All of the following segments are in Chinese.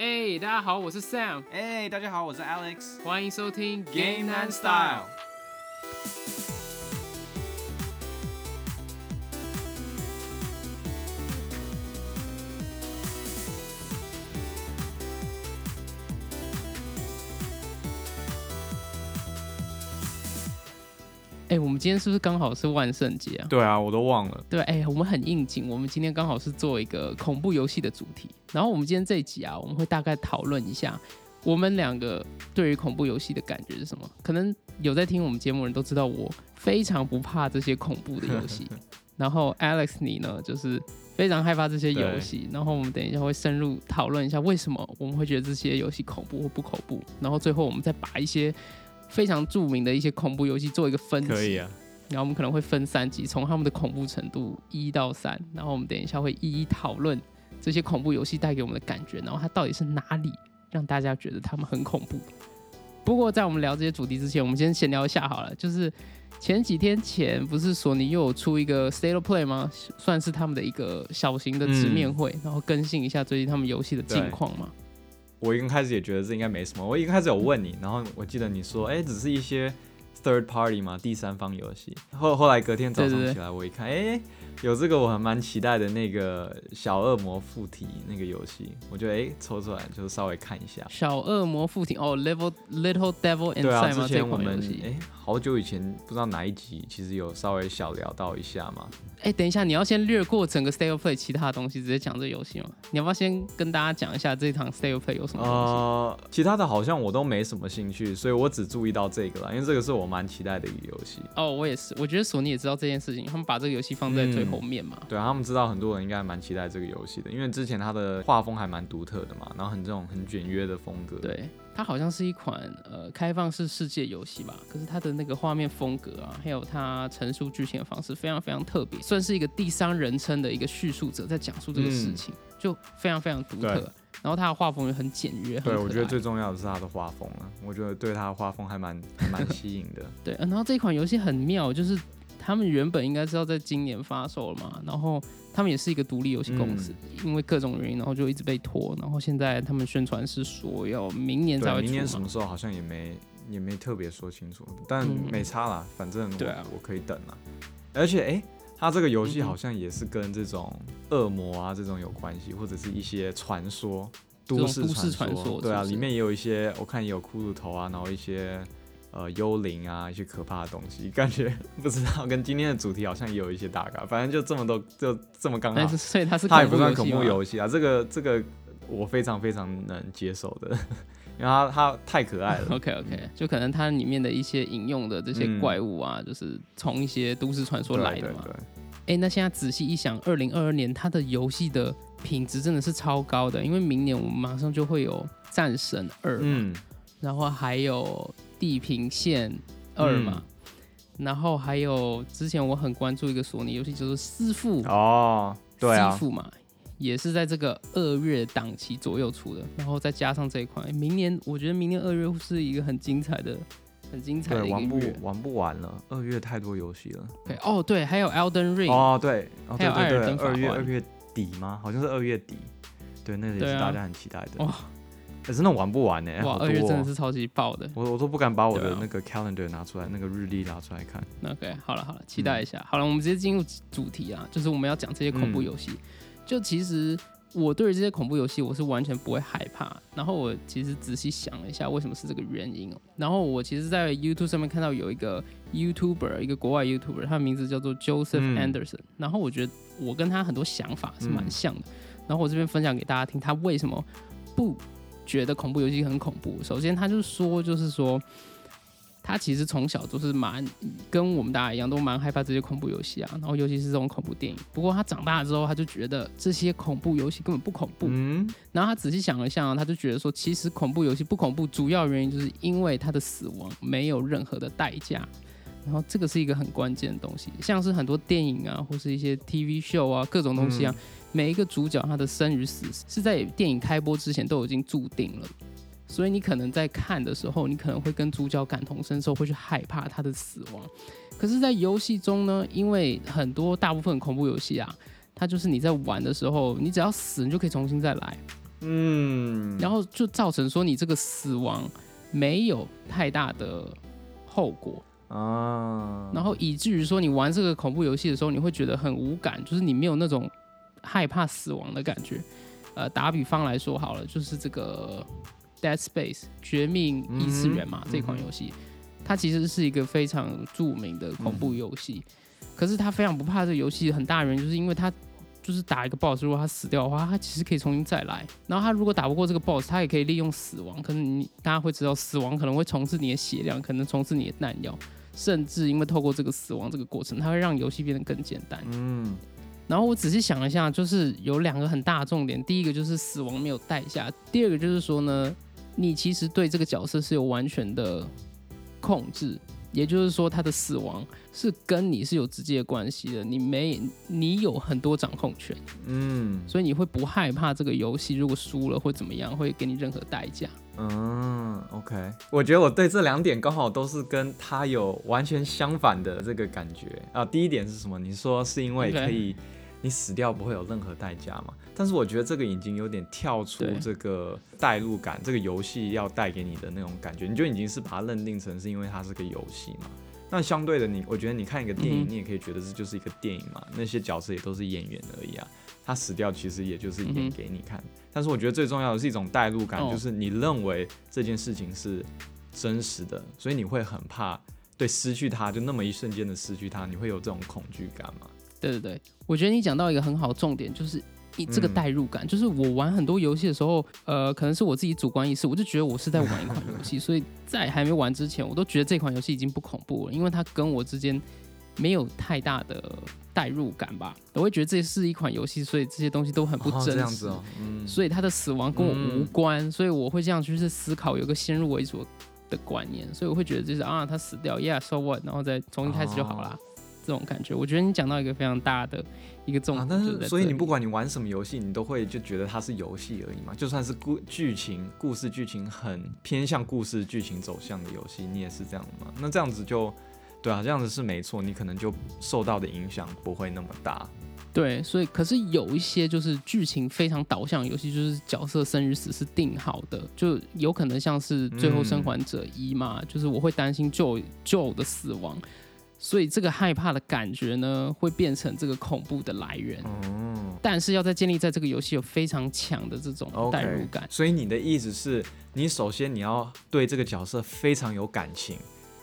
哎、大家好，我是 Sam，哎、大家好，我是 Alex。欢迎收听 Game and Style。们今天是不是刚好是万圣节啊？对啊，我都忘了。对，哎、我们很应景，我们今天刚好是做一个恐怖游戏的主题。然后我们今天这一集啊，我们会大概讨论一下我们两个对于恐怖游戏的感觉是什么。可能有在听我们节目的人都知道，我非常不怕这些恐怖的游戏。然后 Alex 你呢，就是非常害怕这些游戏。然后我们等一下会深入讨论一下为什么我们会觉得这些游戏恐怖或不恐怖。然后最后我们再把一些非常著名的一些恐怖游戏做一个分析。可以啊，然后我们可能会分三集，从他们的恐怖程度一到三，然后我们等一下会一一讨论这些恐怖游戏带给我们的感觉，然后它到底是哪里让大家觉得他们很恐怖。不过在我们聊这些主题之前，我们先闲聊一下好了，就是前几天前不是索尼又有出一个 State of Play 吗？算是他们的一个小型的直面会，然后更新一下最近他们游戏的近况嘛。我一开始也觉得这应该没什么。我一开始有问你，然后我记得你说，哎、只是一些 third party 嘛，第三方游戏。后后来隔天早对对对上起来，我一看，哎、有这个我还蛮期待的那个小恶魔附体那个游戏，我就哎、抽出来就是稍微看一下。小恶魔附体哦，Level Little Devil 对啊，Inside 吗？这之前我们。哎、好久以前不知道哪一集，其实有稍微小聊到一下嘛。哎、等一下，你要先略过整个 State of Play 其他的东西，直接讲这个游戏吗？你要不要先跟大家讲一下这一场 State of Play 有什么东西？呃，其他的好像我都没什么兴趣，所以我只注意到这个了，因为这个是我蛮期待的一个游戏。哦，我也是，我觉得索尼也知道这件事情，他们把这个游戏放在最后面嘛。对啊，他们知道很多人应该蛮期待这个游戏的，因为之前它的画风还蛮独特的嘛，然后很这种很简约的风格。，对，它好像是一款呃开放式世界游戏吧，可是它的那个画面风格啊，还有它陈述剧情的方式非常非常特别，算是一个第三人称的一个叙述者在讲述这个事情，就非常非常独特。然后他的画风也很简约，对我觉得最重要的是他的画风啊，我觉得对他的画风还蛮 还蛮吸引的。对，呃然后这款游戏很妙，就是他们原本应该是要在今年发售了嘛，然后他们也是一个独立游戏公司，因为各种原因，然后就一直被拖，然后现在他们宣传是说要明年才，会出明年什么时候好像也没也没特别说清楚，但嗯。没差啦，反正我对啊。我可以等啊。而且哎、它这个游戏好像也是跟这种恶魔啊这种有关系，或者是一些传说、都市传传说对啊，里面也有一些，我看也有骷髅头啊，然后一些呃幽灵啊，一些可怕的东西，感觉不知道跟今天的主题好像也有一些大概，反正就这么多，就这么刚好。所以它是它也不算恐恐怖游戏啊，这个这个我非常非常能接受的，因为它它太可爱了。OK OK，就可能它里面的一些引用的这些嗯怪物啊，就是从一些都市传说来的嘛。对对哎，那现在仔细一想，二零二二年它的游戏的品质真的是超高的，因为明年我们马上就会有《战神二》嘛，嗯，然后还有《地平线二》嘛，然后还有之前我很关注一个索尼游戏，就是《师傅》哦，对啊。师，傅嘛，也是在这个二月档期左右出的，然后再加上这一款，明年我觉得明年二月会是一个很精彩的、很精彩的，一玩不个月。玩不完了，二月太多游戏了。对，哦，对，还有 Elden Ring，、哦，对，对对二月二月底吗？好像是二月底，对，那个也是大家很期待的。哇可是那玩不完呢，哇，二月真的哦是超级爆的。我我都不敢把我的那个 calendar 拿出来，那个日历拿出来看。OK，好了好了，期待一下。好了，我们直接进入主题啊，就是我们要讲这些恐怖游戏。就其实我对于这些恐怖游戏，我是完全不会害怕。然后我其实仔细想了一下，为什么是这个原因哦。然后我其实，在 YouTube 上面看到有一个 YouTuber，一个国外 YouTuber，他的名字叫做 Joseph Anderson、然后我觉得我跟他很多想法是蛮像的。然后我这边分享给大家听，他为什么不觉得恐怖游戏很恐怖？首先，他就说，就是说。他其实从小就是蛮跟我们大家一样，都蛮害怕这些恐怖游戏啊，然后尤其是这种恐怖电影。不过他长大之后，他就觉得这些恐怖游戏根本不恐怖。嗯，然后他仔细想了一下，他就觉得说，其实恐怖游戏不恐怖，主要原因就是因为他的死亡没有任何的代价。然后这个是一个很关键的东西，像是很多电影啊，或是一些 TV show 啊，各种东西啊，每一个主角他的生与死是在电影开播之前都已经注定了。所以你可能在看的时候，你可能会跟主角感同身受，会去害怕他的死亡。可是，在游戏中呢，因为很多大部分恐怖游戏啊，它就是你在玩的时候，你只要死，你就可以重新再来。嗯，然后就造成说你这个死亡没有太大的后果，啊，然后以至于说你玩这个恐怖游戏的时候，你会觉得很无感，就是你没有那种害怕死亡的感觉。呃，打比方来说好了，就是这个《Dead Space》绝命异次元嘛，嗯这款游戏，它其实是一个非常著名的恐怖游戏。可是它非常不怕这个游戏，很大原因就是因为它就是打一个 BOSS，如果他死掉的话，他其实可以重新再来。然后他如果打不过这个 BOSS，他也可以利用死亡，可能你大家会知道，死亡可能会重置你的血量，可能重置你的弹药，甚至因为透过这个死亡这个过程，它会让游戏变得更简单。嗯然后我仔细想了一下，就是有两个很大的重点，第一个就是死亡没有代价，第二个就是说呢，你其实对这个角色是有完全的控制，也就是说他的死亡是跟你是有直接关系的，你没你有很多掌控权，嗯所以你会不害怕这个游戏如果输了会怎么样会给你任何代价。嗯，OK，我觉得我对这两点刚好都是跟他有完全相反的这个感觉啊。第一点是什么？你说是因为可以你死掉不会有任何代价嘛？但是我觉得这个已经有点跳出这个代入感，这个游戏要带给你的那种感觉，你就已经是把它认定成是因为它是个游戏嘛。那相对的你，我觉得你看一个电影，嗯你也可以觉得这就是一个电影嘛，那些角色也都是演员而已啊。他死掉其实也就是演给你看，但是我觉得最重要的是一种代入感，哦就是你认为这件事情是真实的，所以你会很怕对失去他，就那么一瞬间的失去他，你会有这种恐惧感嘛？对对对，我觉得你讲到一个很好的重点，就是你这个嗯代入感，就是我玩很多游戏的时候，呃，可能是我自己主观意识，我就觉得我是在玩一款游戏，所以在还没玩之前，我都觉得这款游戏已经不恐怖了，因为它跟我之间没有太大的代入感吧，我会觉得这是一款游戏，所以这些东西都很不哦真实。这样子哦，嗯，所以他的死亡跟我无关，所以我会这样去思考，有个先入为主的观念，所以我会觉得就是啊，他死掉，yeah，so what，然后再重新开始就好啦。这种感觉，我觉得你讲到一个非常大的一个重啊，点，但是所以你不管你玩什么游戏，你都会就觉得它是游戏而已嘛。就算是故剧情、故事剧情很偏向故事剧情走向的游戏，你也是这样的吗？那这样子就，对啊，这样子是没错，你可能就受到的影响不会那么大。对，所以可是有一些就是剧情非常导向游戏，就是角色生与死是定好的，就有可能像是《最后生还者一》嘛，就是我会担心救救的死亡，所以这个害怕的感觉呢，会变成这个恐怖的来源。哦但是要在建立在这个游戏有非常强的这种代入感。所以你的意思是你首先你要对这个角色非常有感情，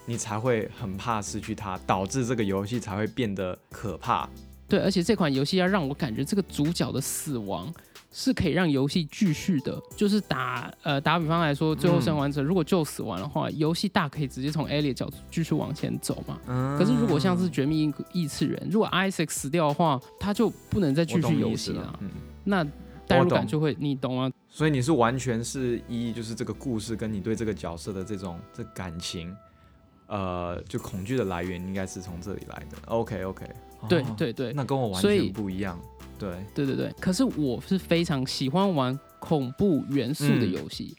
你才会很怕失去他，导致这个游戏才会变得可怕。对，而且这款游戏要让我感觉这个主角的死亡是可以让游戏继续的。就是打呃打比方来说，最后生还者如果就死完的话，游戏大可以直接从的角度继续往前走嘛。嗯可是如果像是绝命异次元，如果 Isaac 死掉的话，他就不能再继续游戏了，。嗯。那代入感就会，你懂吗？所以你是完全是一，就是这个故事跟你对这个角色的这种这感情，呃，就恐惧的来源应该是从这里来的。OK OK，对对对，那跟我完所以全不一样。对，对对对，可是我是非常喜欢玩恐怖元素的嗯。游戏，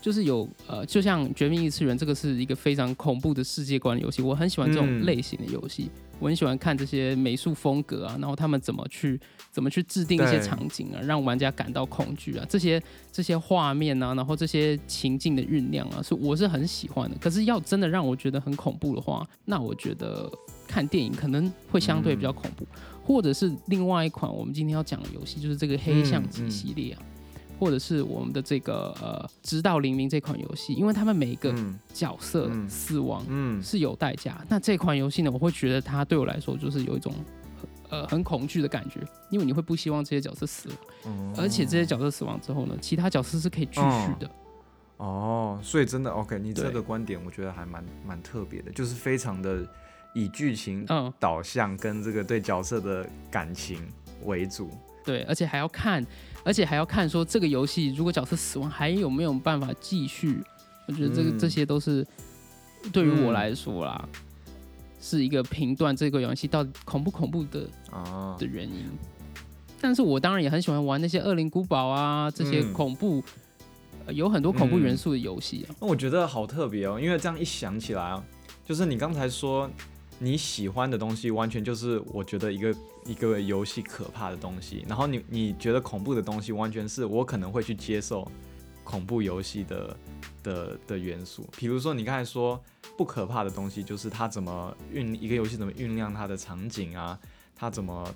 就是有呃，就像《绝命异次元》这个是一个非常恐怖的世界观的游戏，我很喜欢这种嗯。类型的游戏，我很喜欢看这些美术风格啊，然后他们怎么去怎么去制定一些场景啊，让玩家感到恐惧啊，这些这些画面啊，然后这些情境的酝酿啊，是我是很喜欢的。可是要真的让我觉得很恐怖的话，那我觉得看电影可能会相对比较恐怖，或者是另外一款我们今天要讲的游戏，就是这个黑象棋嗯嗯系列啊。或者是我们的这个呃，直到黎明这款游戏，因为他们每一个嗯。角色嗯。死亡嗯，是有代价。那这款游戏呢，我会觉得它对我来说就是有一种呃很恐惧的感觉，因为你会不希望这些角色死亡，哦。而且这些角色死亡之后呢，其他角色是可以继续的。哦，所以真的 OK，你这个观点我觉得还蛮蛮特别的，就是非常的以剧情嗯，导向跟这个对角色的感情为主。对，而且还要看，而且还要看说这个游戏如果角色死亡还有没有办法继续。我觉得这个、嗯这些都是对于我来说啦，是一个评断这个游戏到底恐不恐怖的啊的，原因。但是我当然也很喜欢玩那些《恶灵古堡》啊，这些嗯恐怖、呃有很多恐怖元素的游戏啊。那我觉得好特别哦，因为这样一想起来啊，就是你刚才说你喜欢的东西，完全就是我觉得一个一个游戏可怕的东西，然后你你觉得恐怖的东西，完全是我可能会去接受恐怖游戏的的的元素。比如说你刚才说不可怕的东西，就是它怎么运一个游戏怎么酝酿它的场景啊，它怎么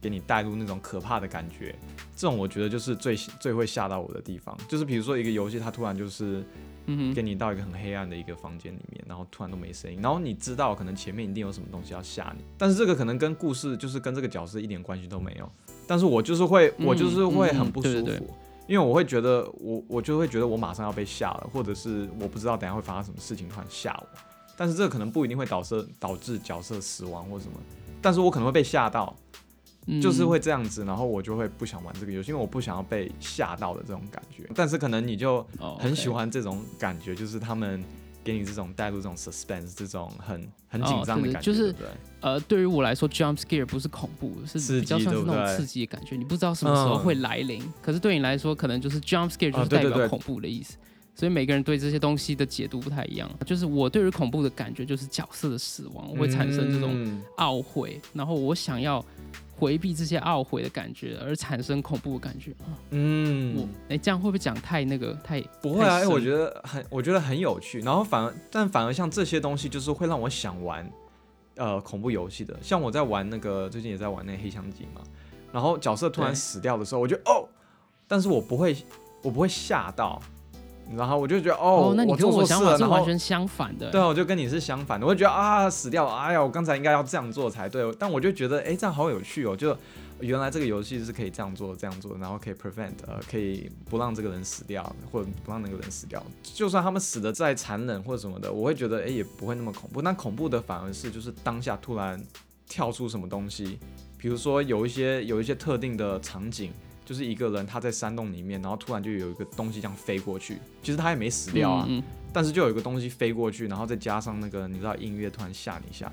给你带入那种可怕的感觉，这种我觉得就是最最会吓到我的地方。就是比如说一个游戏，它突然就是。嗯给你到一个很黑暗的一个房间里面，然后突然都没声音，然后你知道可能前面一定有什么东西要吓你，但是这个可能跟故事就是跟这个角色一点关系都没有，但是我就是会我就是会很不舒服，嗯嗯对对因为我会觉得我我就会觉得我马上要被吓了，或者是我不知道等下会发生什么事情突然吓我，但是这个可能不一定会导致导致角色死亡或什么，但是我可能会被吓到，嗯就是会这样子，然后我就会不想玩这个游戏，因为我不想要被吓到的这种感觉。但是可能你就哦很喜欢这种感觉，就是他们给你这种带入这种 suspense，这种很很紧张的感觉，就是对？呃，对于我来说，jump scare 不是恐怖，是比较像是那种刺激的感觉，你不知道什么时候嗯会来临。可是对你来说，可能就是 jump scare 就啊是代表恐怖的意思。所以每个人对这些东西的解读不太一样。就是我对于恐怖的感觉，就是角色的死亡我会产生这种嗯懊悔，然后我想要回避这些懊悔的感觉，而产生恐怖的感觉。啊嗯，我哎、这样会不会讲太那个太不会啊，哎，我觉得很，我觉得很有趣。然后反而，但反而像这些东西，就是会让我想玩呃恐怖游戏的。像我在玩那个，最近也在玩那个黑箱警嘛。然后角色突然死掉的时候，我就哦，但是我不会，我不会吓到，然后我就觉得哦，那你跟我想法是完全相反的。对啊，我就跟你是相反的，我就觉得啊死掉了，哎呀，我刚才应该要这样做才对。但我就觉得，哎，这样好有趣哦，就原来这个游戏是可以这样做、这样做，然后可以 prevent，呃，可以不让这个人死掉，或者不让那个人死掉。就算他们死的再残忍或者什么的，我会觉得，哎，也不会那么恐怖。那恐怖的反而是就是当下突然跳出什么东西，比如说有一些有一些特定的场景。就是一个人他在山洞里面，然后突然就有一个东西这样飞过去，其实他也没死掉啊，嗯嗯但是就有一个东西飞过去，然后再加上那个你知道音乐突然吓你一下，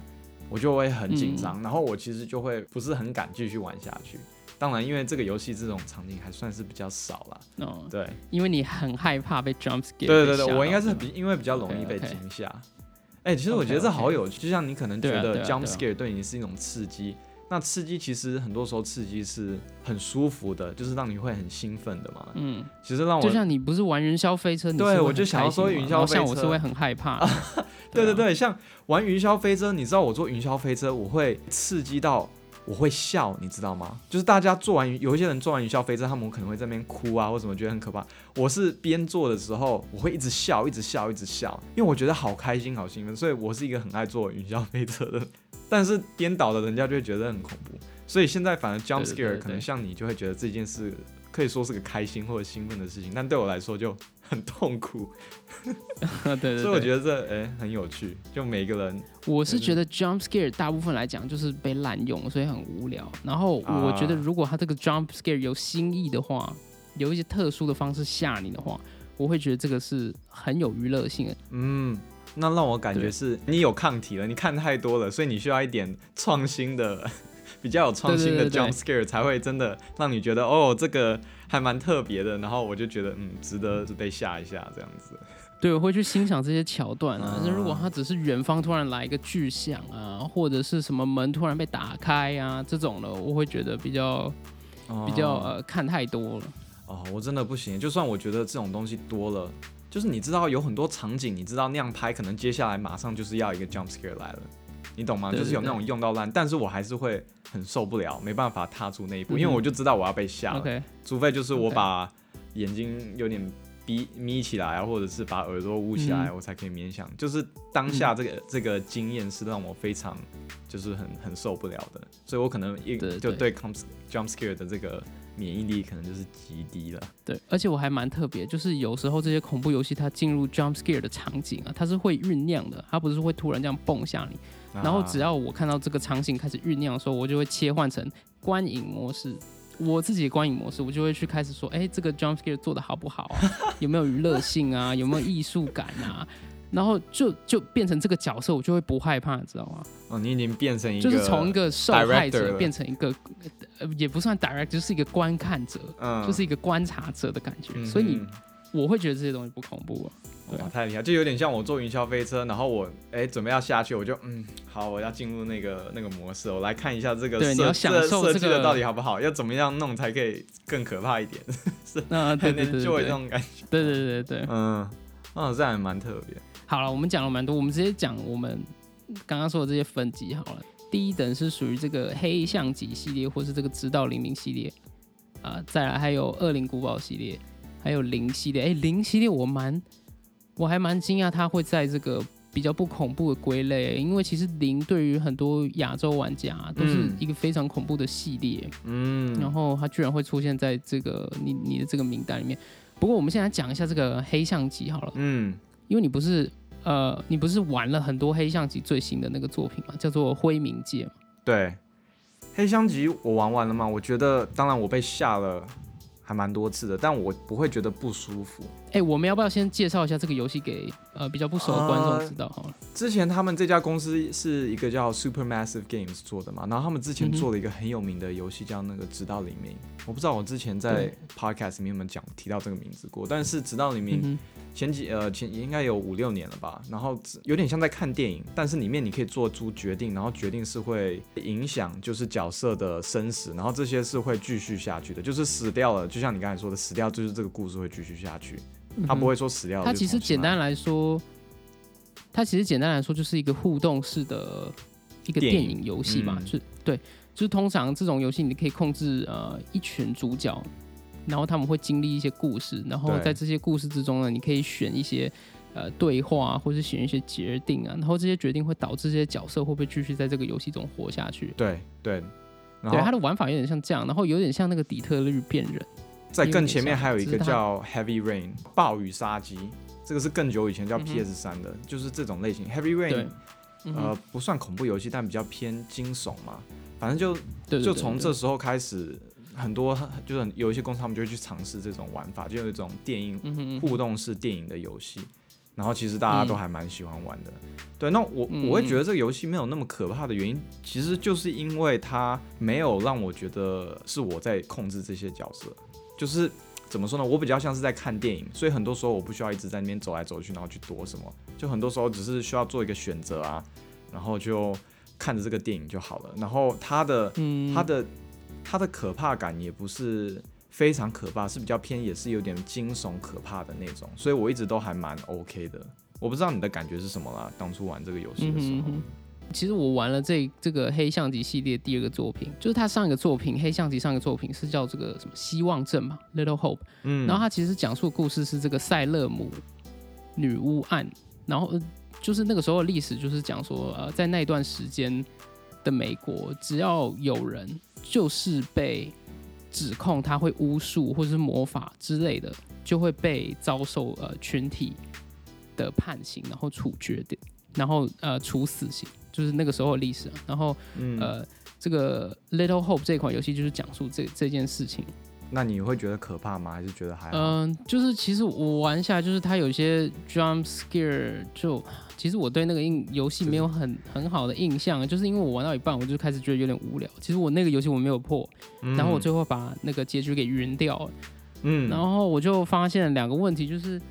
我就会很紧嗯张，然后我其实就会不是很敢继续玩下去。当然，因为这个游戏这种场景还算是比较少啦。哦，对，因为你很害怕被 jump scare 对对对，我应该是比因为比较容易被惊吓。哎、其实我觉得这好有趣，就像你可能觉得 jump scare 对你是一种刺激，那刺激其实很多时候刺激是很舒服的，就是让你会很兴奋的嘛。嗯，其实让我就像你不是玩云霄飞车，你对我就想要说云霄飞车。我是会很害怕。对对对，像玩云霄飞车，你知道我坐云霄飞车，我会刺激到我会笑，你知道吗？就是大家做完，有一些人做完云霄飞车，他们可能会在那边哭啊，或什么，觉得很可怕。我是边做的时候，我会一直笑，一直笑，一直笑，因为我觉得好开心，好兴奋，所以我是一个很爱做云霄飞车的。但是颠倒的人家就会觉得很恐怖，所以现在反而 jump scare 可能像你就会觉得这件事可以说是个开心或者兴奋的事情，但对我来说就很痛苦。对对对，所以我觉得这哎、很有趣，就每个人我是觉得 jump scare 大部分来讲就是被滥用，所以很无聊。然后我觉得啊如果他这个 jump scare 有新意的话，有一些特殊的方式吓你的话，我会觉得这个是很有娱乐性的。嗯，那让我感觉是你有抗体了，你看太多了，所以你需要一点创新的，比较有创新的 jump scare 才会真的让你觉得哦，这个还蛮特别的，然后我就觉得嗯，值得被吓一下这样子。对，我会去欣赏这些桥段啊。啊那、如果它只是远方突然来一个巨响啊，或者是什么门突然被打开啊这种的，我会觉得比较比较、哦呃看太多了。哦，我真的不行，就算我觉得这种东西多了。就是你知道有很多场景，你知道那样拍，可能接下来马上就是要一个 jump scare 来了，你懂吗？就是有那种用到烂，但是我还是会很受不了，没办法踏出那一步，嗯因为我就知道我要被吓了。除非就是我把眼睛有点闭眯起来啊，或者是把耳朵捂起来，嗯我才可以勉强。就是当下这个、这个经验是让我非常就是很很受不了的，所以我可能一对就对对 jump jump scare 的这个免疫力可能就是极低了。对，而且我还蛮特别，就是有时候这些恐怖游戏它进入 jump scare 的场景啊，它是会酝酿的，它不是会突然这样蹦下你。然后只要要我看到这个场景开始酝酿的时候，我就会切换成观影模式。我自己的观影模式，我就会去开始说，哎，这个 jump scare 做的好不好啊？有没有娱乐性啊？有没有艺术感啊？然后就就变成这个角色，我就会不害怕，你知道吗？哦，你已经变成一个就是从一个受害者变成一个，呃，也不算 direct，就是一个观看者，嗯就是一个观察者的感觉。嗯所以你嗯我会觉得这些东西不恐怖啊。对哇，太厉害！就有点像我坐云霄飞车，然后我哎、准备要下去，我就嗯好，我要进入那个那个模式，我来看一下这个设对你要享受这个设计的到底好不好，要怎么样弄才可以更可怕一点，那 对对对就会对对那种感觉。对对对对。嗯，嗯，这还蛮特别。好了，我们讲了蛮多，我们直接讲我们刚刚说的这些分级好了。第一等是属于这个黑象级系列，或是这个直到黎明系列啊、再来还有恶灵古堡系列，还有零系列。哎，零系列我蛮我还蛮惊讶，它会在这个比较不恐怖的归类，因为其实零对于很多亚洲玩家都是嗯一个非常恐怖的系列。嗯然嗯，后它居然会出现在这个你你的这个名单里面。不过我们现在讲一下这个黑相机好了，嗯，因为你不是呃你不是玩了很多黑相机最新的那个作品嘛，叫做《灰冥界》嘛。对，黑相机我玩完了吗？我觉得，当然我被吓了还蛮多次的，但我不会觉得不舒服。哎，我们要不要先介绍一下这个游戏给呃比较不熟的观众知道好了？之前他们这家公司是一个叫 Supermassive Games 做的嘛，然后他们之前做了一个很有名的游戏叫那个《直到黎明》，我不知道我之前在 podcast 里面有没有讲提到这个名字过，但是《直到黎明》嗯前几呃前应该有五六年了吧，然后有点像在看电影，但是里面你可以做出决定，然后决定是会影响就是角色的生死，然后这些是会继续下去的，就是死掉了，就像你刚才说的，死掉就是这个故事会继续下去，哼，他不会说死掉了就它其实简单来。说，它其实简单来说就是一个互动式的一个电影游戏嘛，嗯。就对，就是通常这种游戏你可以控制呃一群主角，然后他们会经历一些故事，然后在这些故事之中呢，你可以选一些呃对话，或是选一些决定啊，然后这些决定会导致这些角色会不会继续在这个游戏中活下去。对对，对，后它的玩法有点像这样，然后有点像那个底特律变人。在更前面还有一个叫 Heavy Rain 暴雨杀机，这个是更久以前叫 PS 三的，就是这种类型。Heavy Rain，嗯呃，不算恐怖游戏，但比较偏惊悚嘛。反正就就从这时候开始，很多就是有一些公司他们就会去尝试这种玩法，就有一种电影互动式电影的游戏。然后其实大家都嗯还蛮喜欢玩的，对。那我嗯我会觉得这个游戏没有那么可怕的原因，其实就是因为它没有让我觉得是我在控制这些角色，就是怎么说呢？我比较像是在看电影，所以很多时候我不需要一直在那边走来走去，然后去躲什么，就很多时候只是需要做一个选择啊，然后就看着这个电影就好了。然后它的嗯，它的它的可怕感也不是非常可怕，是比较偏也是有点惊悚可怕的那种，所以我一直都还蛮 OK 的。我不知道你的感觉是什么啦？当初玩这个游戏的时候，嗯哼嗯其实我玩了这这个黑象棋系列第二个作品，就是他上一个作品黑象棋上一个作品是叫这个什么希望镇嘛，Little Hope。嗯，然后他其实讲述的故事是这个塞勒姆女巫案，然后呃就是那个时候的历史就是讲说，呃，在那段时间的美国，只要有人就是被指控他会巫术或是魔法之类的，就会被遭受呃群体的判刑，然后处决的，然后呃处死刑，就是那个时候的历史、啊。然后嗯呃，这个 Little Hope 这款游戏就是讲述这这件事情。那你会觉得可怕吗？还是觉得还好？嗯，就是其实我玩下来，就是它有一些 jump scare，就其实我对那个印游戏没有很很好的印象，就是因为我玩到一半，我就开始觉得有点无聊。其实我那个游戏我没有破，然后我最后把那个结局给晕掉了，嗯，然后我就发现了两个问题，就是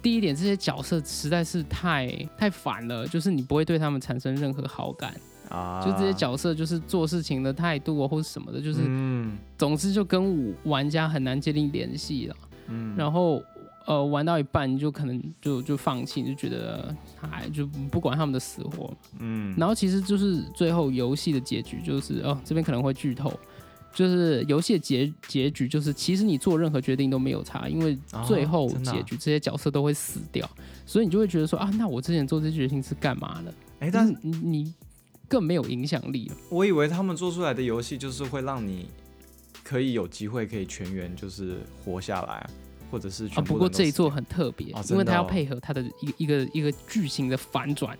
第一点，这些角色实在是太太烦了，就是你不会对他们产生任何好感，啊，就这些角色就是做事情的态度啊或者什么的，就是、嗯。总之就跟我玩家很难建立联系了。嗯，然后呃玩到一半你就可能就就放弃，你就觉得哎就不管他们的死活。嗯，然后其实就是最后游戏的结局就是哦这边可能会剧透，就是游戏的结结局就是其实你做任何决定都没有差，因为哦最后结局这些角色都会死掉，所以你就会觉得说啊那我之前做这些决定是干嘛的？哎，但是你你更没有影响力了。我以为他们做出来的游戏就是会让你可以有机会可以全员就是活下来，或者是啊，不过这一座很特别，哦因为它要配合它的一个一个一个剧情的反转，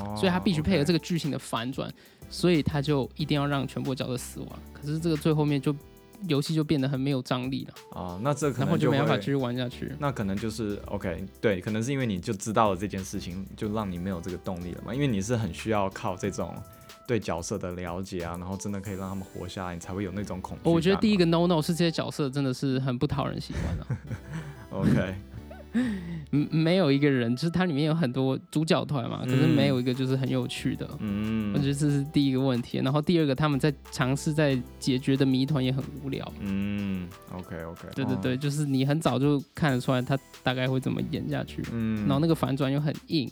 哦，所以他必须配合这个。剧情的反转，所以他就一定要让全部角色死亡。可是这个最后面就游戏就变得很没有张力了，哦，那这可然后能就没办法继续玩下去。那可能就是 OK，对，可能是因为你就知道了这件事情，就让你没有这个动力了嘛。因为你是很需要靠这种对角色的了解啊，然后真的可以让他们活下来，你才会有那种恐惧。我觉得第一个 no no 是这些角色真的是很不讨人喜欢啊。OK，嗯，没有一个人，就是它里面有很多主角团嘛，可是没有一个就是很有趣的。嗯，我觉得这是第一个问题，然后第二个，他们在尝试在解决的谜团也很无聊。嗯，OK OK，对对对，就是你很早就看得出来他大概会怎么演下去，嗯，然后那个反转又很硬，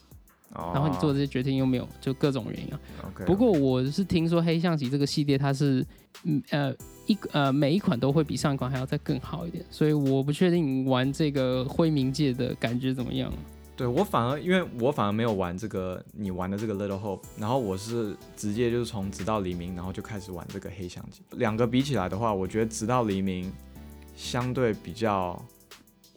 然然后你做这些决定又没有，就各种原因啊。OK，不过我是听说黑象棋这个系列它是，嗯呃一呃每一款都会比上一款还要再更好一点，所以我不确定玩这个灰冥界的感觉怎么样。对我反而，因为我反而没有玩这个你玩的这个 Little Hope，然后我是直接就是从直到黎明，然后就开始玩这个黑相机。两个比起来的话，我觉得直到黎明相对比较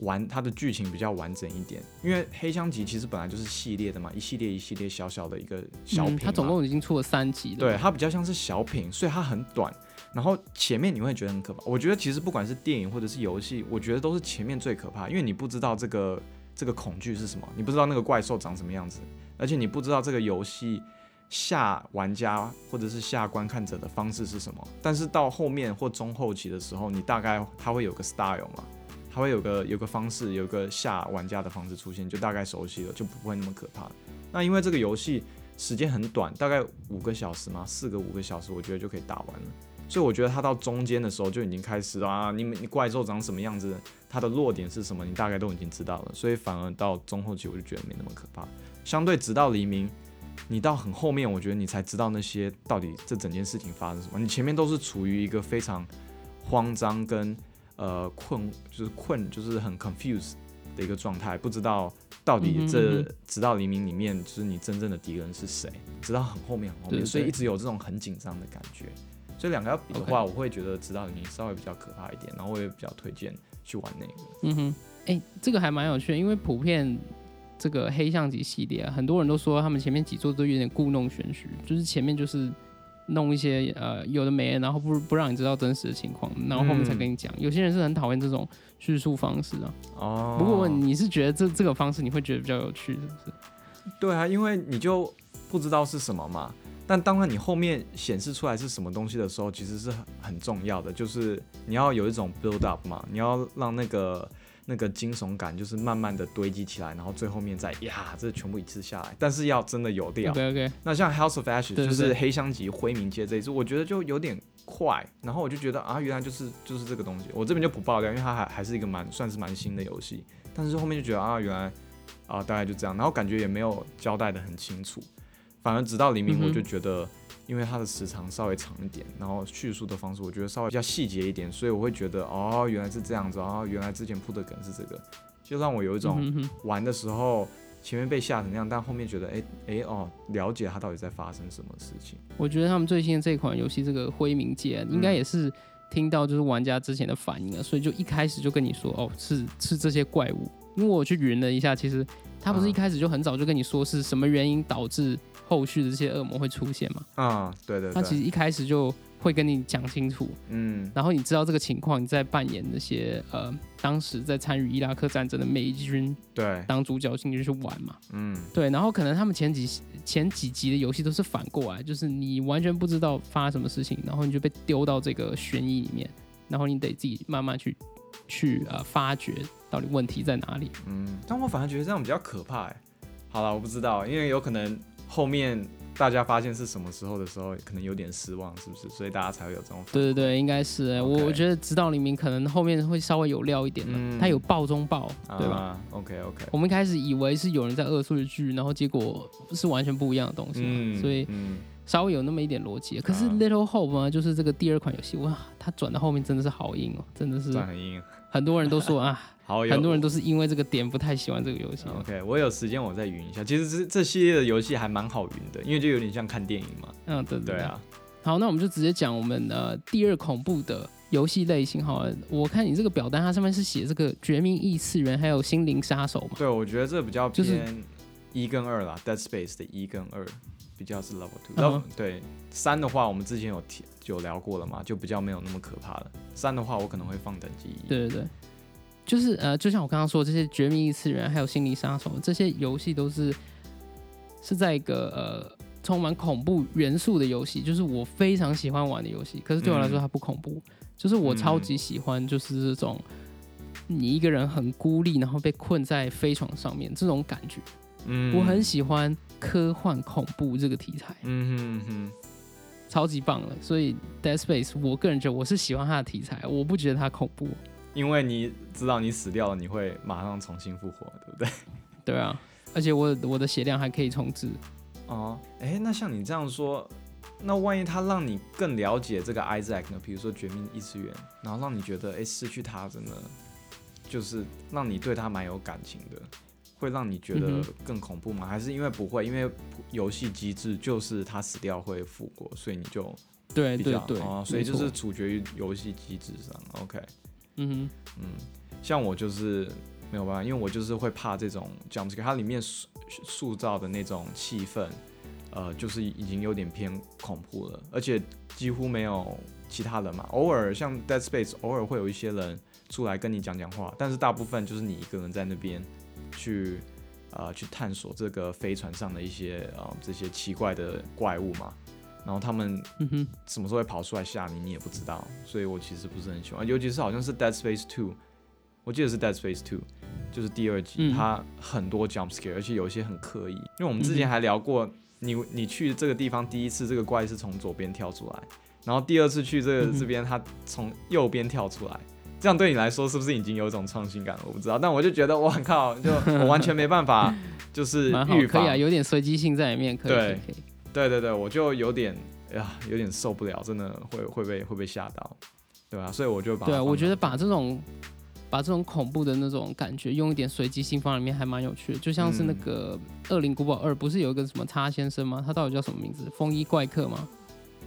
完，它的剧情比较完整一点。因为黑相集其实本来就是系列的嘛，一系列一系列小小的一个小品、嗯，它总共已经出了三集了。对，它比较像是小品，所以它很短。然后前面你会觉得很可怕。我觉得其实不管是电影或者是游戏，我觉得都是前面最可怕，因为你不知道这个这个恐惧是什么，你不知道那个怪兽长什么样子，而且你不知道这个游戏下玩家或者是下观看者的方式是什么。但是到后面或中后期的时候，你大概它会有个 style 嘛，它会有个有个方式，有个下玩家的方式出现，就大概熟悉了，就不会那么可怕。那因为这个游戏时间很短，大概五个小时嘛，四个五个小时，我觉得就可以打完了。所以我觉得他到中间的时候就已经开始啊，你你怪兽长什么样子，它的弱点是什么，你大概都已经知道了。所以反而到中后期我就觉得没那么可怕。相对直到黎明，你到很后面，我觉得你才知道那些到底这整件事情发生什么。你前面都是处于一个非常慌张跟呃困，就是困，就是很 confused 的一个状态，不知道到底这嗯直到黎明里面，就是你真正的敌人是谁，直到很后面很后面，所以一直有这种很紧张的感觉。所以两个要比的话我会觉得直到你稍微比较可怕一点，然后我也比较推荐去玩那个。嗯哼，哎、这个还蛮有趣的，因为普遍这个黑象棋系列、啊，很多人都说他们前面几座都有点故弄玄虚，就是前面就是弄一些呃有的没的，然后不不让你知道真实的情况，然后后面才跟你讲。有些人是很讨厌这种叙述方式啊。哦不过你是觉得这这个方式你会觉得比较有趣，是不是？对啊，因为你就不知道是什么嘛。但当然，你后面显示出来是什么东西的时候，其实是很很重要的，就是你要有一种 build up 嘛，你要让那个那个惊悚感就是慢慢的堆积起来，然后最后面再呀，这全部一次下来，但是要真的有掉。OK OK，那像 House of Ashes 就是黑箱级灰冥界这一次，我觉得就有点快，然后我就觉得啊，原来就是就是这个东西。我这边就不爆料，因为它还还是一个蛮算是蛮新的游戏，但是后面就觉得啊，原来啊大概就这样，然后感觉也没有交代的很清楚，反而直到黎明我就觉得。因为它的时长稍微长一点，然后叙述的方式我觉得稍微比较细节一点，所以我会觉得哦，原来是这样子，哦，原来之前铺的梗是这个，就让我有一种玩的时候前面被吓成那样，但后面觉得哎哎哦，了解它到底在发生什么事情。我觉得他们最新的这款游戏，这个灰冥界，应该也是听到就是玩家之前的反应了，所以就一开始就跟你说，哦，是是这些怪物。因为我去云了一下，其实他不是一开始就很早就跟你说是什么原因导致后续的这些恶魔会出现嘛？啊、对对对，他其实一开始就会跟你讲清楚，嗯然后你知道这个情况，你再扮演那些呃当时在参与伊拉克战争的美军对，当主角进去去玩嘛。嗯对，然后可能他们前几前几集的游戏都是反过来，就是你完全不知道发生什么事情，然后你就被丢到这个悬疑里面，然后你得自己慢慢去去呃发掘到底问题在哪里。嗯，但我反而觉得这样比较可怕哎。好了，我不知道，因为有可能后面大家发现是什么时候的时候，可能有点失望，是不是？所以大家才会有这种反对对对，应该是、欸、我我觉得指导黎明可能后面会稍微有料一点了，嗯他有爆中爆，对吧？啊？OK OK，我们一开始以为是有人在恶作剧，然后结果是完全不一样的东西，嗯，所以嗯稍微有那么一点逻辑。可是啊 Little Hope 呢，就是这个第二款游戏，哇，它转到后面真的是好硬哦，真的是转很硬，很多人都说 啊，好有很多人都是因为这个点不太喜欢这个游戏。OK，我有时间我再云一下。其实这这系列的游戏还蛮好云的，因为就有点像看电影嘛。嗯，对对对啊，好，那我们就直接讲我们呃第二恐怖的游戏类型好了。我看你这个表单，它上面是写这个《绝命异次元》还有《心灵杀手》嘛。对，我觉得这比较就是偏一跟二啦，Dead Space 的一跟二比较是 Level Two。对三的话，我们之前有提有聊过了嘛，就比较没有那么可怕了。三的话，我可能会放等级一。对对对，就是呃，就像我刚刚说，这些《绝命异次元》还有《心理杀手》这些游戏都是是在一个呃充满恐怖元素的游戏，就是我非常喜欢玩的游戏。可是对我来说，嗯它不恐怖，就是我超嗯级喜欢，就是这种你一个人很孤立，然后被困在飞床上面这种感觉。嗯我很喜欢科幻恐怖这个题材，嗯哼嗯哼，超级棒了。所以 Dead Space，我个人觉得我是喜欢它的题材，我不觉得它恐怖。因为你知道你死掉了，你会马上重新复活，对不对？对啊，而且我我的血量还可以重置。哦，哎，那像你这样说，那万一他让你更了解这个 Isaac 呢？比如说《绝命异次元》，然后让你觉得，哎，失去他真的就是让你对他蛮有感情的，会让你觉得嗯更恐怖吗？还是因为不会？因为游戏机制就是他死掉会复活，所以你就比较对对对，哦，所以就是处决于游戏机制上。OK，嗯嗯，像我就是没有办法，因为我就是会怕这种 jump scare，它里面塑塑造的那种气氛，呃，就是已经有点偏恐怖了，而且几乎没有其他人嘛，偶尔像 Dead Space，偶尔会有一些人出来跟你讲讲话，但是大部分就是你一个人在那边去呃去探索这个飞船上的一些呃这些奇怪的怪物嘛，然后他们什么时候会跑出来吓你，你也不知道，所以我其实不是很喜欢，尤其是好像是 Dead Space Two，我记得是 Dead Space Two，就是第二集，嗯它很多 jump scare，而且有一些很刻意，因为我们之前还聊过，你你去这个地方第一次这个怪是从左边跳出来，然后第二次去这个这边它从右边跳出来。这样对你来说是不是已经有一种创新感了？我不知道，但我就觉得，我靠，就我完全没办法，就是预防可以啊，有点随机性在里面，可以可以对可以。对对对，我就有点呀，有点受不了，真的会会被会被吓到，对啊，所以我就把对啊，我觉得把这种把这种恐怖的那种感觉用一点随机性放里面还蛮有趣的，就像是那嗯个《恶灵古堡二》，不是有一个什么叉先生吗？他到底叫什么名字？风衣怪客吗？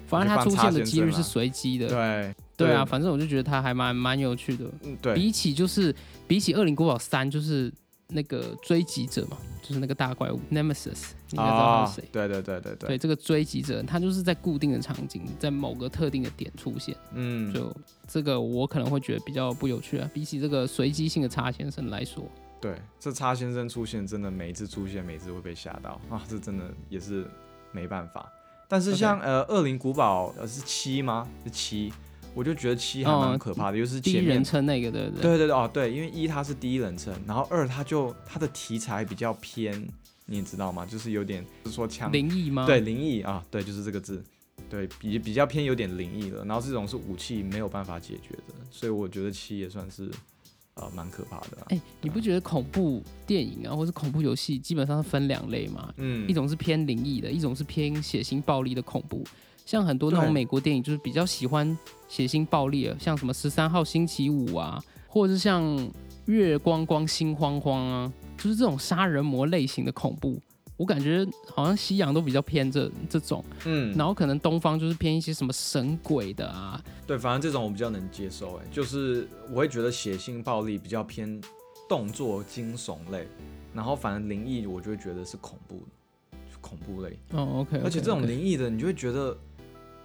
反正它出现的几率是随机的。对对啊，反正我就觉得它还蛮蛮有趣的。嗯对比起就是比起《恶灵古堡三》，就是那个追击者嘛，就是那个大怪物 Nemesis，你应该知道他是谁。对对对对对，对，这个追击者，他就是在固定的场景，在某个特定的点出现。嗯，就这个我可能会觉得比较不有趣啊，比起这个随机性的叉先生来说，对，这叉先生出现真的每一次出现，每一次会被吓到啊，这真的也是没办法。但是像呃《恶灵古堡》呃是七吗？是七，我就觉得七还蛮哦可怕的，就是第一人称那个对不对？对对对哦对，因为一它是第一人称，然后二它就它的题材比较偏，你也知道吗？就是有点就是说枪灵异吗？对，灵异啊，对，就是这个字，对比比较偏有点灵异了。然后这种是武器没有办法解决的，所以我觉得七也算是呃蛮可怕的啊、哎、你不觉得恐怖电影啊，或是恐怖游戏，基本上是分两类吗？嗯，一种是偏灵异的，一种是偏血腥暴力的恐怖。像很多那种美国电影，就是比较喜欢血腥暴力的，像什么十三号星期五啊，或者是像月光光心慌慌啊，就是这种杀人魔类型的恐怖。我感觉好像西洋都比较偏这这种，嗯，然后可能东方就是偏一些什么神鬼的啊，对，反正这种我比较能接受，哎，就是我会觉得血腥暴力比较偏动作惊悚类，然后反正灵异我就会觉得是恐怖，恐怖类。哦，OK，, 而且这种灵异的，你就会觉得，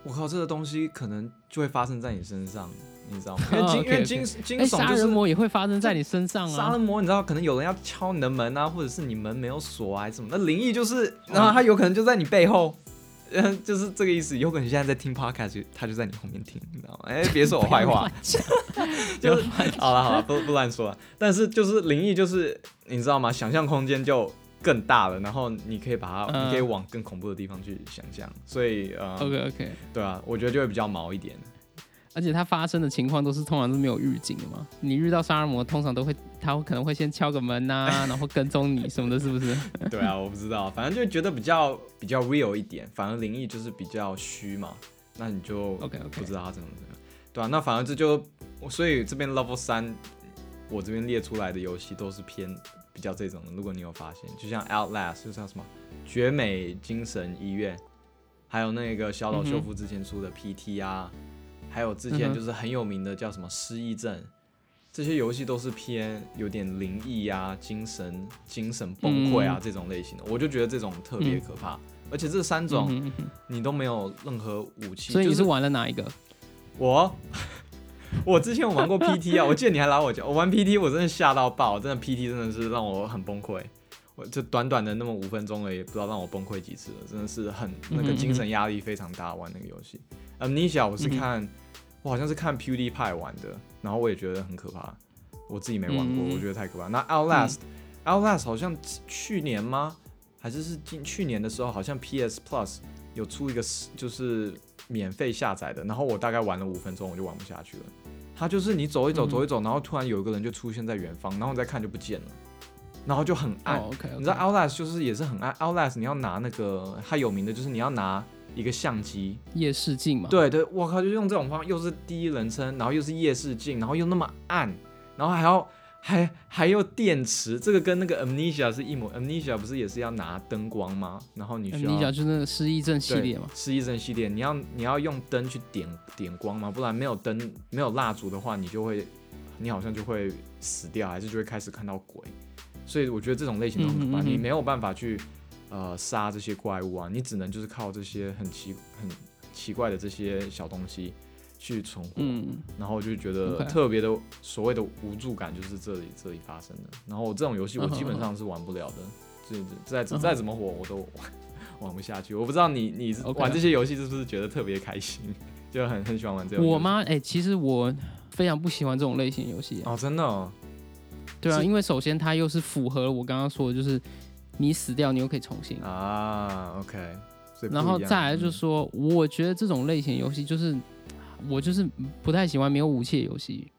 我靠，这个东西可能就会发生在你身上，你知道吗？因为惊，因为惊惊悚就是人魔也会发生在你身上啊杀人。魔，你知道，可能有人要敲你的门啊，或者是你门没有锁啊，还是什么。那灵异就是，然后他有可能就在你背后，嗯，就是这个意思。有可能现在在听 podcast，他就在你后面听，你知道吗？哎，别说我坏话，就是好了好了，不不乱说了。但是就是灵异，就是你知道吗？想象空间就更大了，然后你可以把它，嗯你可以往更恐怖的地方去想象。所以呃 OK OK，对啊，我觉得就会比较毛一点。而且它发生的情况都是通常都没有预警的嘛。你遇到杀人魔，通常都会他可能会先敲个门呐、然后跟踪你什么的，是不是？对啊，我不知道，反正就觉得比较比较 real 一点，反而灵异就是比较虚嘛，那你就 OK OK，不知道他怎么怎么样，对啊，那反而这就，所以这边 level 三，我这边列出来的游戏都是偏比较这种的，如果你有发现，就像 Outlast，就像什么绝美精神医院，还有那个小岛秀夫之前出的 PT 啊，还有之前就是很有名的叫什么失忆症。这些游戏都是偏有点灵异啊、精神精神崩溃啊、嗯这种类型的，我就觉得这种特别可怕。而且这三种你都没有任何武器，所以你就是玩了哪一个？我，我之前有玩过 PT 啊，我记得你还来我家，我玩 PT 我真的吓到爆，真的 PT 真的是让我很崩溃。我这短短的那么五分钟而已，不知道让我崩溃几次了，真的是很那个精神压力非常大。玩那个游戏，Amnesia 我是看，我好像是看 PewDiePie 玩的，然后我也觉得很可怕。我自己没玩过，嗯我觉得太可怕。那 Outlast、Outlast 好像去年吗？还是是今去年的时候，好像 PS Plus 有出一个就是免费下载的，然后我大概玩了五分钟，我就玩不下去了。它就是你走一走走一走，然后突然有一个人就出现在远方，然后你再看就不见了，然后就很暗。哦，OK，你知道 Outlast 就是也是很暗，Outlast 你要拿那个它有名的就是你要拿一个相机，夜视镜嘛，对对，我靠，就用这种方法，又是第一人称，然后又是夜视镜，然后又那么暗，然后还要还还有电池，这个跟那个 Amnesia 是一模，Amnesia 不是也是要拿灯光吗？然后你需要 Amnesia 就是那个失忆症系列嘛，失忆症系列，你要你要用灯去点点光吗？不然没有灯没有蜡烛的话，你就会你好像就会死掉，还是就会开始看到鬼。所以我觉得这种类型的很可怕，嗯哼嗯你没有办法去呃杀这些怪物啊，你只能就是靠这些很奇很奇怪的这些小东西去存活。嗯，然后我就觉得特别的所谓的无助感就是这里这里发生的。然后这种游戏我基本上是玩不了的，这这再再怎么火我都玩 玩不下去。我不知道你你玩这些游戏是不是觉得特别开心，就很很喜欢玩这种。我？妈？哎、其实我非常不喜欢这种类型游戏、哦，真的、哦，对啊，因为首先它又是符合我刚刚说的，就是你死掉你又可以重新，啊，OK，然后再来就是说，我觉得这种类型游戏就是我就是不太喜欢没有武器的游戏，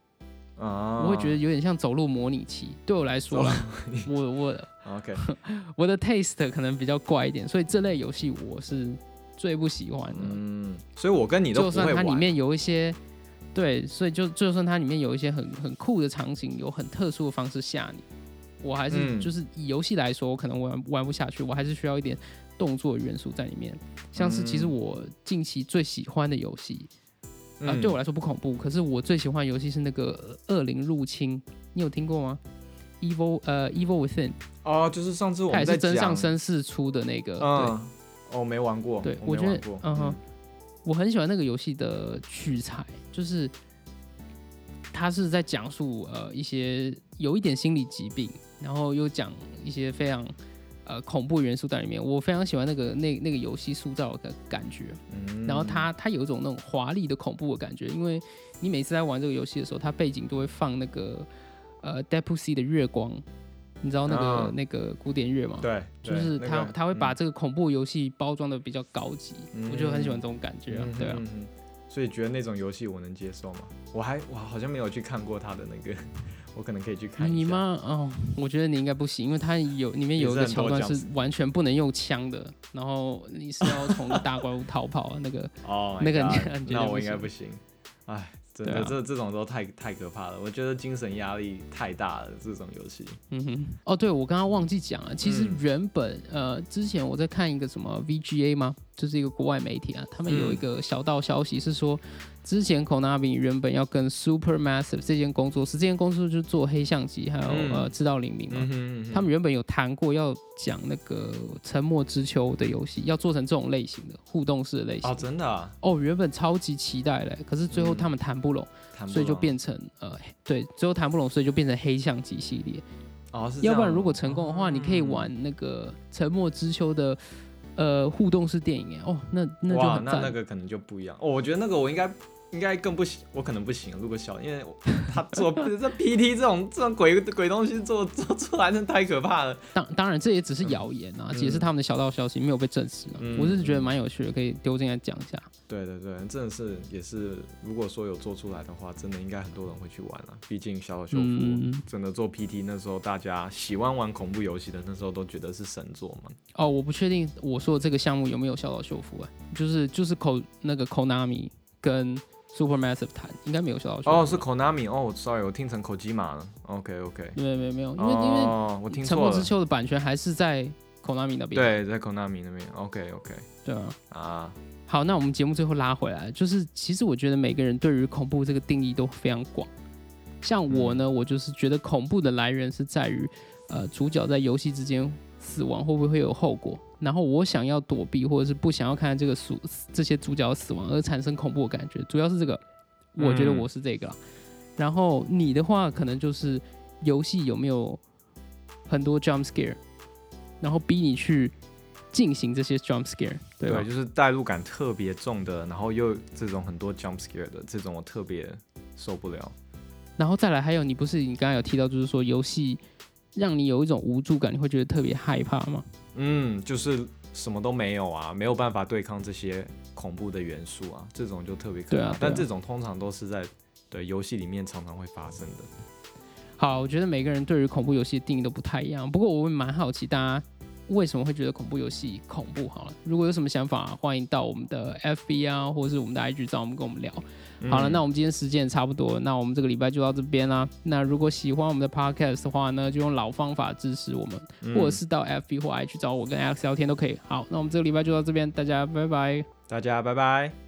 嗯啊，我会觉得有点像走路模拟器。对我来说啦，我我 OK，我的 taste 可能比较怪一点，所以这类游戏我是最不喜欢的。嗯，所以我跟你都就算。它里面有一些，对，所以就就算它里面有一些很很酷的场景，有很特殊的方式吓你，我还是、嗯。就是以游戏来说，我可能玩玩不下去，我还是需要一点动作元素在里面。像是其实嗯。我近期最喜欢的游戏，啊、嗯。对我来说不恐怖，可是我最喜欢的游戏是那个《恶灵入侵》，你有听过吗？Evil 呃 Evil Within，哦，就是上次我们在是真上，绅士出的那个，哦，没玩过，对我我觉得嗯哼我很喜欢那个游戏的取材，就是它是在讲述呃一些有一点心理疾病，然后又讲一些非常呃恐怖元素在里面。我非常喜欢那个那那个游戏塑造的感觉，嗯然后它它有一种那种华丽的恐怖的感觉，因为你每次在玩这个游戏的时候，它背景都会放那个呃 Debussy 的月光，你知道那个、啊那个古典乐吗？对，对就是他、那个他会把嗯这个恐怖游戏包装的比较高级，我就很喜欢这种感觉啊，对啊。嗯哼所以觉得那种游戏我能接受吗？我还我好像没有去看过他的那个，我可能可以去看一下。你？吗？哦，我觉得你应该不行，因为它有里面有一个桥段是完全不能用枪的，然后你是要从大怪物逃跑啊，那个哦，那个 那我应该不行。哎，真的，啊这这种都太太可怕了。我觉得精神压力太大了，这种游戏。嗯哼，哦，对，我刚刚忘记讲了，其实嗯原本、呃，之前我在看一个什么 VGA 吗？就是一个国外媒体啊，他们有一嗯个小道消息是说，之前 Konami 原本要跟 Supermassive 这间工作室，这间公司就是做黑象机还有、嗯呃知道黎明嘛，嗯哼嗯哼他们原本有谈过要讲那个沉默之秋的游戏，要做成这种类型的互动式的类型。哦，真的啊哦，原本超级期待嘞，可是最后嗯他们谈不拢，所以就变成呃，对，最后谈不拢，所以就变成黑象机系列。哦，要不然如果成功的话，你可以嗯玩那个沉默之秋的呃互动式电影哎，哦，那那就很赞。那个可能就不一样。哦，我觉得那个我应该应该更不行，我可能不行。如果小，因为我他做这 PT 这种这种鬼鬼东西做做出来，真的太可怕了。当当然这也只是谣言啊，嗯也是他们的小道消息，没有被证实啊。嗯我是觉得蛮有趣的，可以丢进来讲一下。对对对，真的是也是，如果说有做出来的话，真的应该很多人会去玩了。毕竟小岛秀夫嗯真的做 PT 那时候，大家喜欢玩恐怖游戏的那时候都觉得是神作嘛。哦，我不确定我说的这个项目有没有小岛秀夫哎，就是就是口那个 Konami 跟 Supermassive 谈，应该没有小岛秀夫。哦，是 Konami 哦，sorry，我听成口基马了。OK OK，没有没有没有，因为、因为哦，我听沉默之错了。丘的版权还是在 Konami 那边。对，在 Konami 那边。OK OK 对啊。啊，好，那我们节目最后拉回来，就是其实我觉得每个人对于恐怖这个定义都非常广。像我呢，我就是觉得恐怖的来源是在于，呃，主角在游戏之间死亡会不会会有后果，然后我想要躲避或者是不想要看到这个主这些主角死亡而产生恐怖的感觉，主要是这个，我觉得嗯我是这个啦。然后你的话，可能就是游戏有没有很多 jump scare，然后逼你去进行这些 jump scare，对吧？就是代入感特别重的，然后又这种很多 jump scare 的这种，我特别受不了。然后再来还有，你不是你刚刚有提到，就是说游戏让你有一种无助感，你会觉得特别害怕吗？嗯，就是什么都没有啊，没有办法对抗这些恐怖的元素啊，这种就特别可怕。对啊对啊但这种通常都是在对游戏里面常常会发生的。好，我觉得每个人对于恐怖游戏的定义都不太一样。不过我会蛮好奇，大家为什么会觉得恐怖游戏恐怖？好了，如果有什么想法，欢迎到我们的 FB 啊，或者是我们的 IG 找我们跟我们聊。好了，嗯那我们今天时间也差不多，那我们这个礼拜就到这边啦。那如果喜欢我们的 Podcast 的话呢，就用老方法支持我们，嗯或者是到 FB 或 IG 找我跟 Alex 聊天都可以。好，那我们这个礼拜就到这边，大家拜拜。大家拜拜。